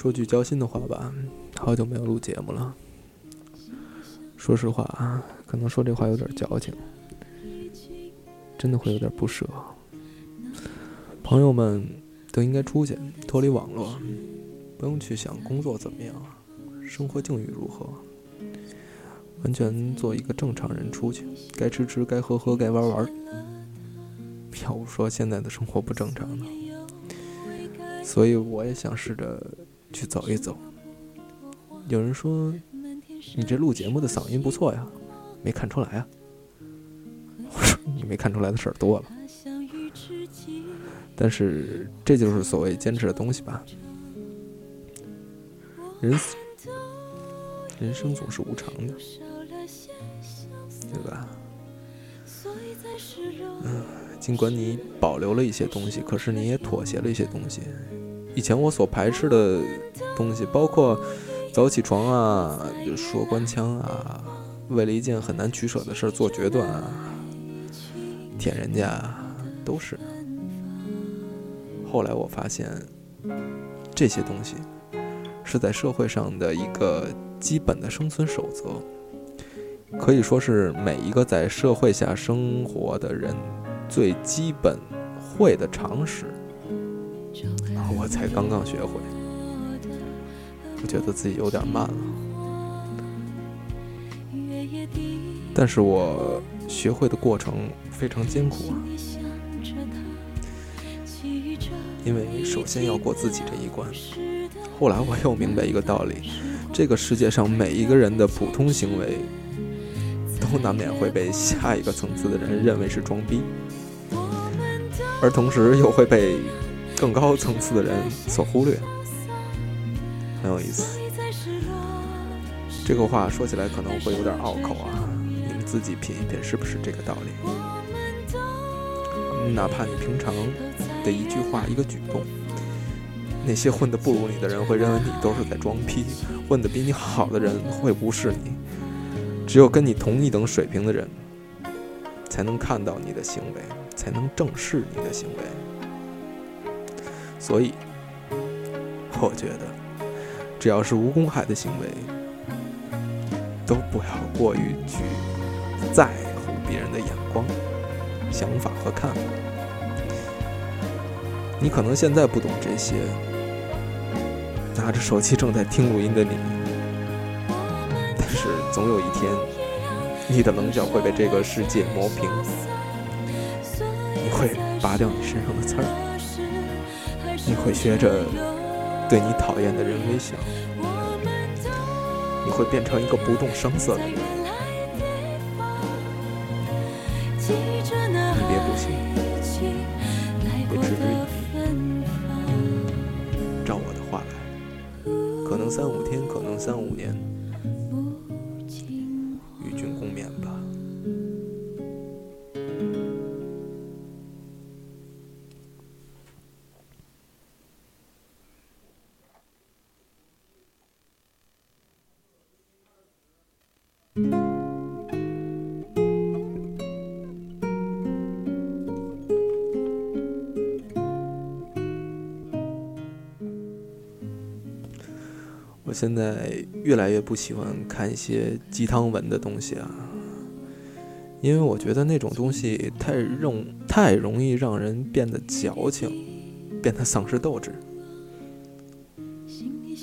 说句交心的话吧，好久没有录节目了。说实话啊，可能说这话有点矫情，真的会有点不舍。朋友们都应该出去，脱离网络，不用去想工作怎么样，生活境遇如何，完全做一个正常人出去，该吃吃，该喝喝，该玩玩。要不说现在的生活不正常呢，所以我也想试着去走一走。有人说你这录节目的嗓音不错呀，没看出来啊。我说你没看出来的事儿多了。但是这就是所谓坚持的东西吧。人人生总是无常的，对吧？嗯，尽管你保留了一些东西，可是你也妥协了一些东西。以前我所排斥的东西，包括早起床啊、说官腔啊、为了一件很难取舍的事做决断啊、舔人家，都是。后来我发现，这些东西是在社会上的一个基本的生存守则，可以说是每一个在社会下生活的人最基本会的常识。我才刚刚学会，我觉得自己有点慢了，但是我学会的过程非常艰苦啊。因为首先要过自己这一关，后来我又明白一个道理：这个世界上每一个人的普通行为，都难免会被下一个层次的人认为是装逼，而同时又会被更高层次的人所忽略，很有意思。这个话说起来可能会有点拗口啊，你们自己品一品，是不是这个道理？哪怕你平常的一句话、一个举动，那些混得不如你的人会认为你都是在装逼；混得比你好的人会无视你。只有跟你同一等水平的人，才能看到你的行为，才能正视你的行为。所以，我觉得，只要是无公害的行为，都不要过于去在乎别人的眼光。想法和看法，你可能现在不懂这些。拿着手机正在听录音的你，但是总有一天，你的棱角会被这个世界磨平。你会拔掉你身上的刺儿，会学着对你讨厌的人微笑，你会变成一个不动声色的人。我现在越来越不喜欢看一些鸡汤文的东西啊，因为我觉得那种东西太容太容易让人变得矫情，变得丧失斗志。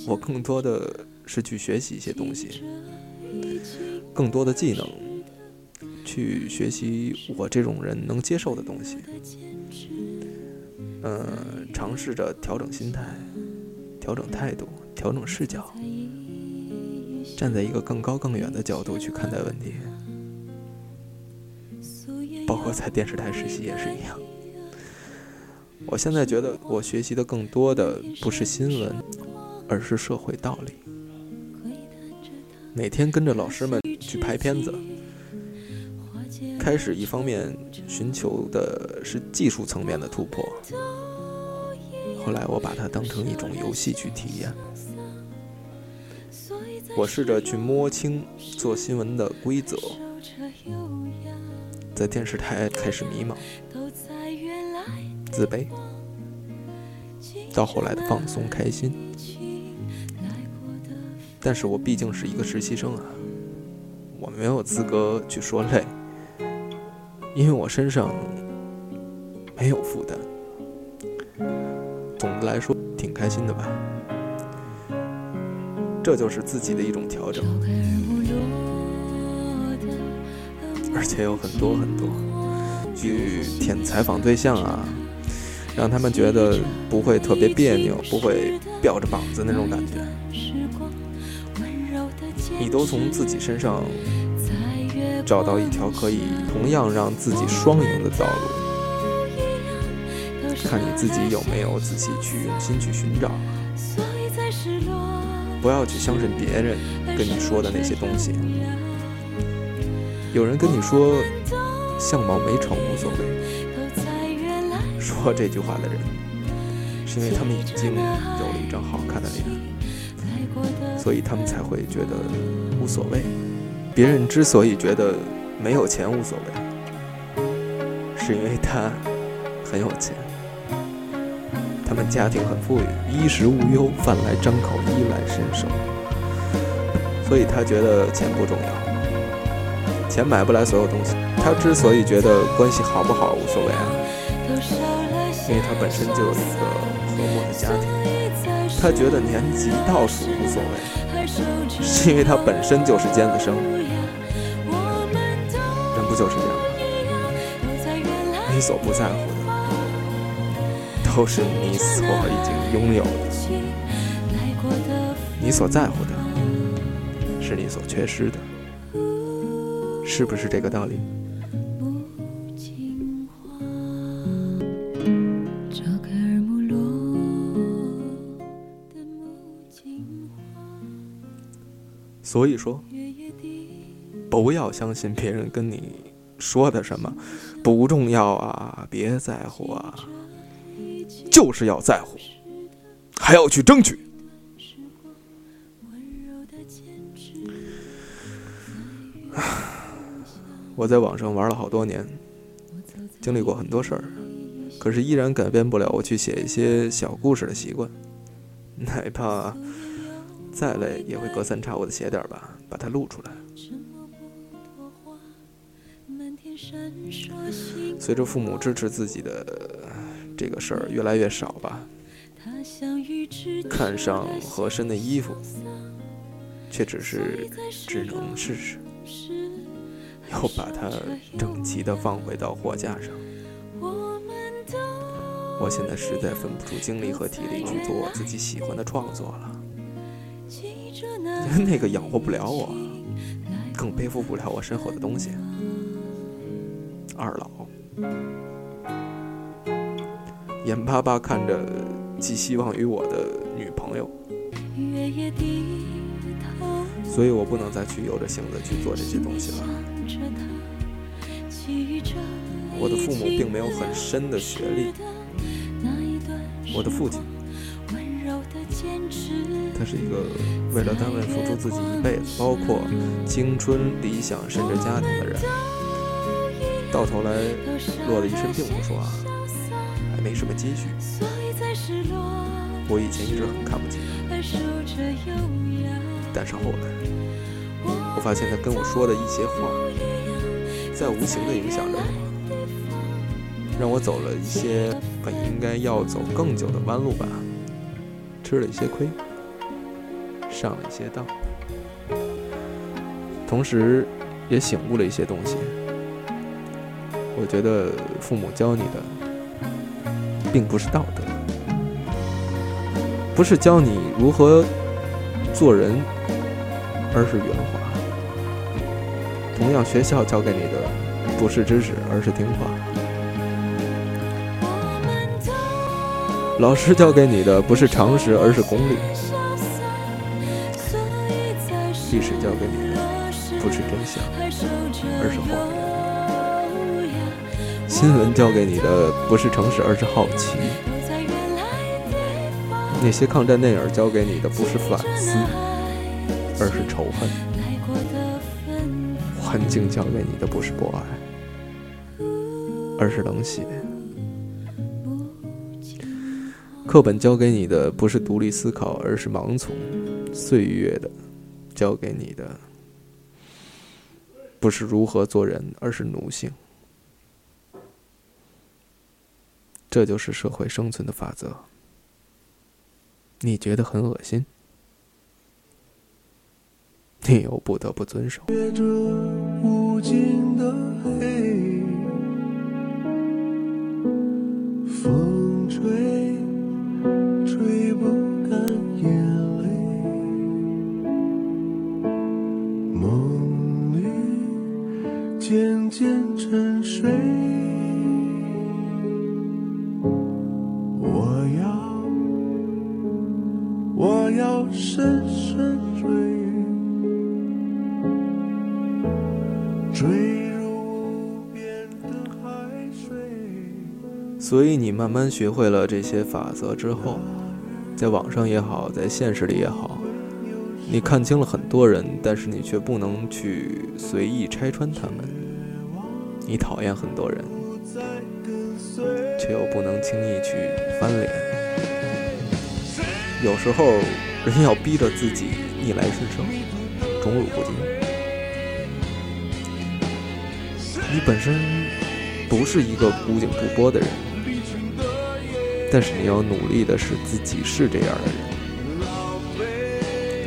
我更多的是去学习一些东西，更多的技能，去学习我这种人能接受的东西。嗯，尝试着调整心态，调整态度。调整视角，站在一个更高更远的角度去看待问题，包括在电视台实习也是一样。我现在觉得，我学习的更多的不是新闻，而是社会道理。每天跟着老师们去拍片子，开始一方面寻求的是技术层面的突破，后来我把它当成一种游戏去体验。我试着去摸清做新闻的规则，在电视台开始迷茫、自卑，到后来的放松、开心，但是我毕竟是一个实习生啊，我没有资格去说累，因为我身上没有负担。总的来说，挺开心的吧。这就是自己的一种调整，而且有很多很多，去填采访对象啊，让他们觉得不会特别别扭，不会吊着膀子那种感觉。你都从自己身上找到一条可以同样让自己双赢的道路。看你自己有没有仔细去用心去寻找，不要去相信别人跟你说的那些东西。有人跟你说相貌美丑无所谓，说这句话的人，是因为他们已经有了一张好看的脸，所以他们才会觉得无所谓。别人之所以觉得没有钱无所谓，是因为他很有钱。他们家庭很富裕，衣食无忧，饭来张口，衣来伸手，所以他觉得钱不重要，钱买不来所有东西。他之所以觉得关系好不好无所谓啊，因为他本身就有一个和睦的家庭。他觉得年级倒数无所谓，是因为他本身就是尖子生。人不就是这样吗？你所不在乎的。都是你所已经拥有的，你所在乎的，是你所缺失的，是不是这个道理？所以说，不要相信别人跟你说的什么不重要啊，别在乎啊。就是要在乎，还要去争取。我在网上玩了好多年，经历过很多事儿，可是依然改变不了我去写一些小故事的习惯。哪怕再累，也会隔三差五的写点吧，把它录出来。随着父母支持自己的。这个事儿越来越少吧。看上合身的衣服，却只是只能试试，又把它整齐的放回到货架上。我现在实在分不出精力和体力去做我自己喜欢的创作了，那个养活不了我，更背负不了我身后的东西。二老。眼巴巴看着寄希望于我的女朋友，所以我不能再去由着性子去做这些东西了。我的父母并没有很深的学历，我的父亲，他是一个为了单位付出自己一辈子，包括青春、理想甚至家庭的人，到头来落得一身病不说啊。没什么积蓄，我以前一直很看不起他，但是后来，我发现他跟我说的一些话，在无形的影响着我，让我走了一些本应该要走更久的弯路吧，吃了一些亏，上了一些当，同时也醒悟了一些东西。我觉得父母教你的。并不是道德，不是教你如何做人，而是圆滑。同样，学校教给你的不是知识，而是听话；老师教给你的不是常识，而是功利；历史教给你的不是真相，而是谎言。新闻教给你的不是诚实，而是好奇；那些抗战电影教给你的不是反思，而是仇恨；环境教给你的不是博爱，而是冷血；课本教给你的不是独立思考，而是盲从；岁月的教给你的不是如何做人，而是奴性。这就是社会生存的法则。你觉得很恶心，你又不得不遵守。所以你慢慢学会了这些法则之后，在网上也好，在现实里也好，你看清了很多人，但是你却不能去随意拆穿他们。你讨厌很多人，却又不能轻易去翻脸。有时候，人要逼着自己逆来顺受，宠辱不惊。你本身不是一个古井不波的人。但是你要努力的是自己是这样的人，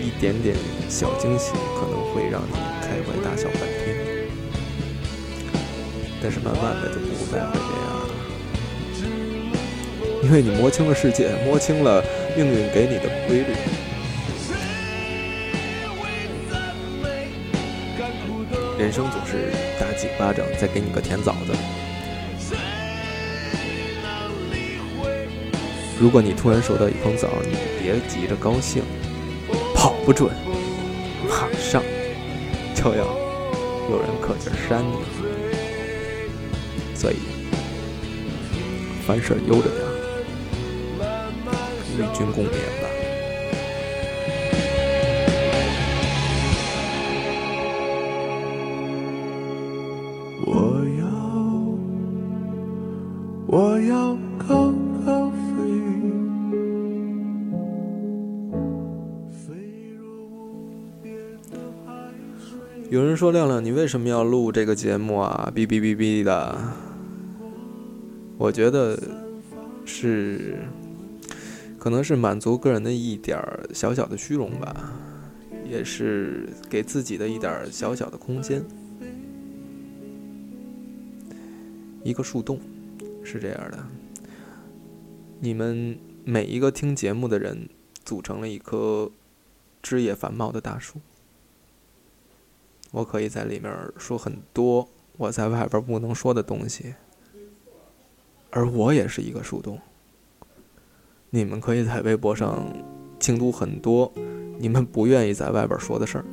一点点小惊喜可能会让你开怀大笑半天，但是慢慢的就不再会这样了，因为你摸清了世界，摸清了命运给你的规律。人生总是打几巴掌，再给你个甜枣子。如果你突然收到一封枣，你别急着高兴，跑不准，马上就要有人可劲扇你。所以，凡事悠着点，与君共勉吧。我要，我要高有人说：“亮亮，你为什么要录这个节目啊？”哔哔哔哔的。我觉得是，可能是满足个人的一点小小的虚荣吧，也是给自己的一点小小的空间。一个树洞是这样的，你们每一个听节目的人组成了一棵枝叶繁茂的大树。我可以在里面说很多我在外边不能说的东西，而我也是一个树洞。你们可以在微博上倾吐很多你们不愿意在外边说的事儿。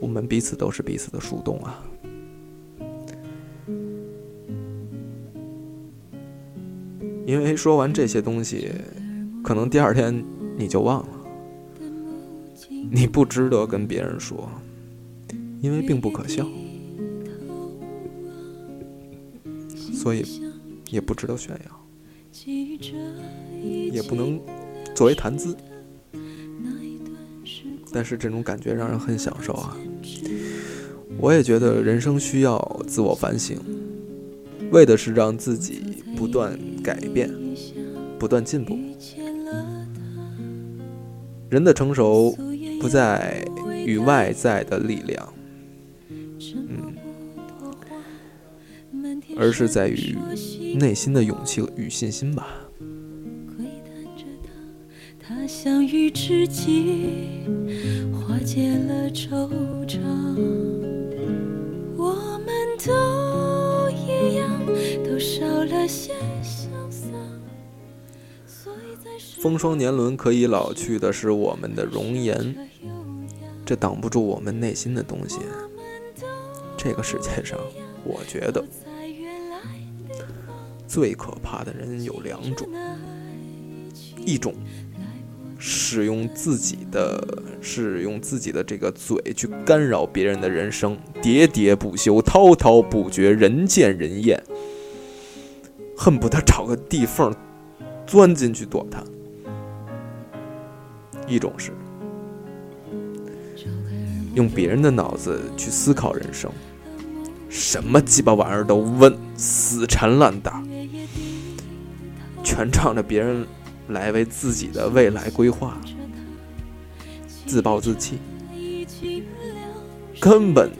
我们彼此都是彼此的树洞啊。因为说完这些东西，可能第二天你就忘了，你不值得跟别人说。因为并不可笑，所以也不值得炫耀，也不能作为谈资。但是这种感觉让人很享受啊！我也觉得人生需要自我反省，为的是让自己不断改变、不断进步。人的成熟不在于外在的力量。而是在于内心的勇气与信心吧。我们都一样，都少了些潇洒风霜年轮可以老去的是我们的容颜，这挡不住我们内心的东西。这个世界上，我觉得。最可怕的人有两种，一种使用自己的使用自己的这个嘴去干扰别人的人生，喋喋不休，滔滔不绝，人见人厌，恨不得找个地缝钻进去躲他；一种是用别人的脑子去思考人生，什么鸡巴玩意儿都问，死缠烂打，全仗着别人来为自己的未来规划，自暴自弃，根本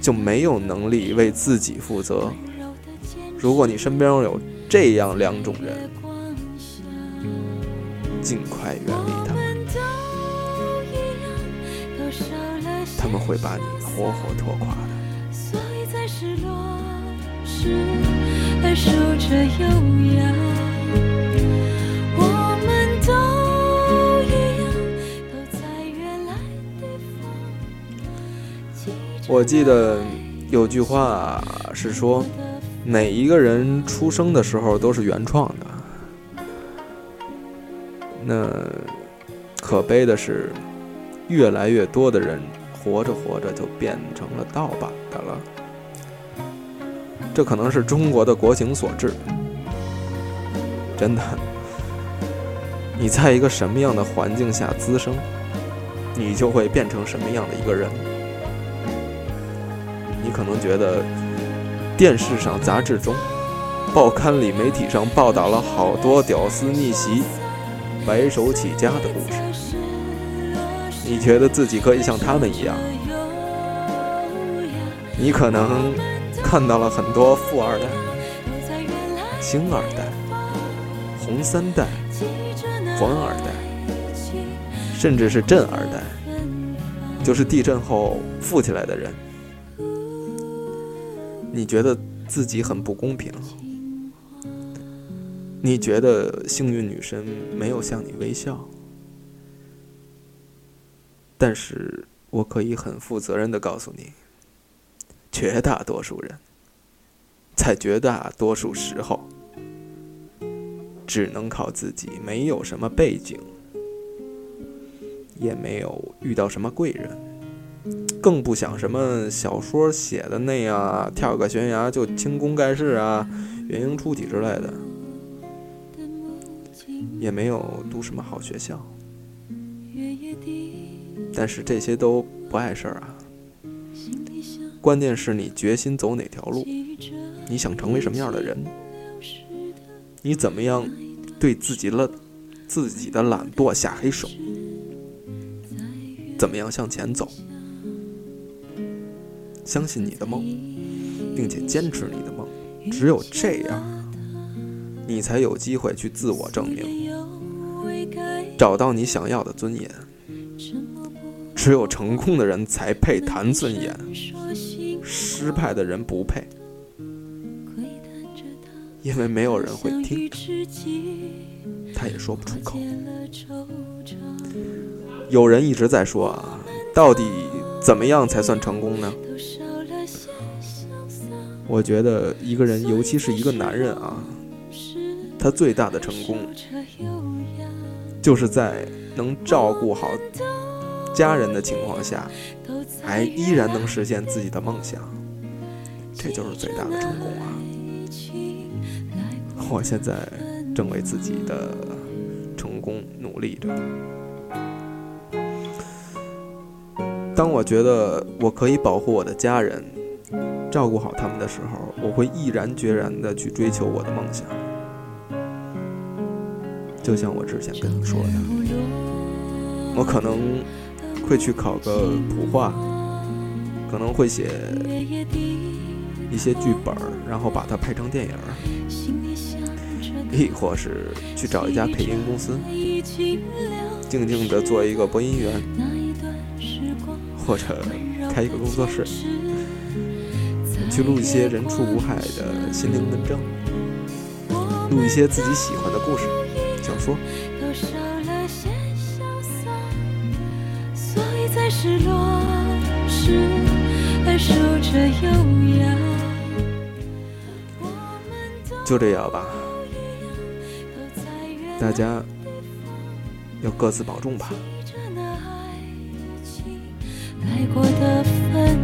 就没有能力为自己负责。如果你身边有这样两种人，尽快远离他们，他们会把你活活拖垮的。我记得有句话是说，每一个人出生的时候都是原创的。那可悲的是，越来越多的人活着活着就变成了盗版的了。这可能是中国的国情所致。真的，你在一个什么样的环境下滋生，你就会变成什么样的一个人。你可能觉得电视上、杂志中、报刊里、媒体上报道了好多屌丝逆袭。白手起家的故事，你觉得自己可以像他们一样？你可能看到了很多富二代、星二代、红三代、黄二代，甚至是震二代，就是地震后富起来的人。你觉得自己很不公平？你觉得幸运女神没有向你微笑，但是我可以很负责任的告诉你，绝大多数人，在绝大多数时候，只能靠自己，没有什么背景，也没有遇到什么贵人，更不想什么小说写的那样，跳个悬崖就轻功盖世啊，元婴出体之类的。也没有读什么好学校，但是这些都不碍事儿啊。关键是你决心走哪条路，你想成为什么样的人，你怎么样对自己了自己的懒惰下黑手，怎么样向前走，相信你的梦，并且坚持你的梦，只有这样。你才有机会去自我证明，找到你想要的尊严。只有成功的人才配谈尊严，失败的人不配，因为没有人会听，他也说不出口。有人一直在说啊，到底怎么样才算成功呢？我觉得一个人，尤其是一个男人啊。他最大的成功，就是在能照顾好家人的情况下，还依然能实现自己的梦想，这就是最大的成功啊！我现在正为自己的成功努力着。当我觉得我可以保护我的家人，照顾好他们的时候，我会毅然决然的去追求我的梦想。就像我之前跟你说的，我可能会去考个普化，可能会写一些剧本，然后把它拍成电影亦或是去找一家配音公司，静静的做一个播音员，或者开一个工作室，去录一些人畜无害的心灵问政，录一些自己喜欢的故事。小说。就这样吧，大家要各自保重吧。爱过的分